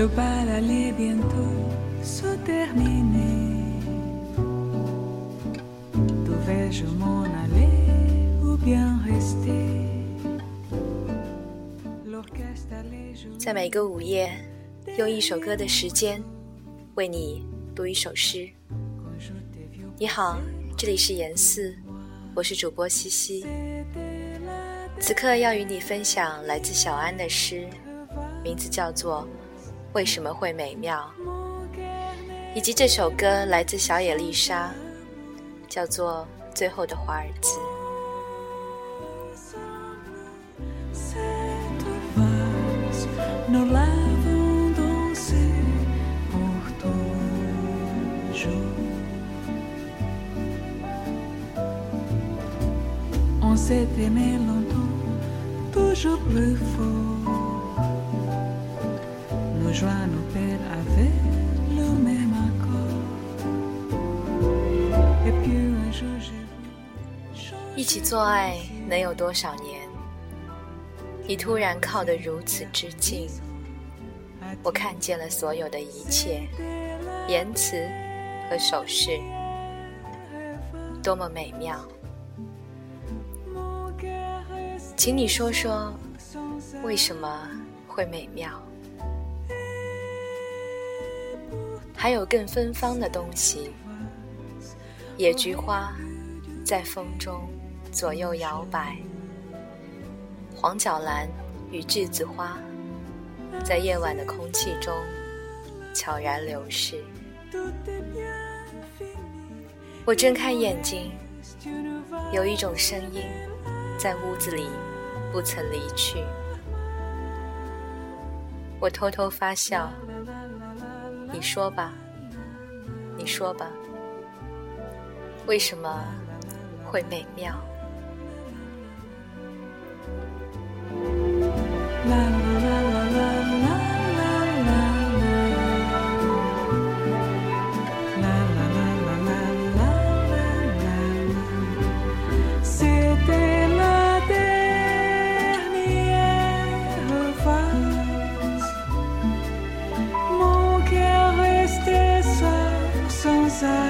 Le bal allait bientôt se terminer. Devais-je m'en aller ou bien rester? L'orchestre allait jouer. 在每个午夜，用一首歌的时间，为你读一首诗。你好，这里是严四，我是主播西西。此刻要与你分享来自小安的诗，名字叫做《为什么会美妙》，以及这首歌来自小野丽莎，叫做《最后的华尔兹》。Cette valse, nous l'avons dansée pour toujours. On s'est aimé longtemps, toujours plus fort. 一起做爱能有多少年？你突然靠得如此之近，我看见了所有的一切，言辞和手势，多么美妙！请你说说，为什么会美妙？还有更芬芳的东西，野菊花在风中左右摇摆，黄角兰与栀子花在夜晚的空气中悄然流逝。我睁开眼睛，有一种声音在屋子里不曾离去。我偷偷发笑，你说吧，你说吧，为什么会美妙？inside.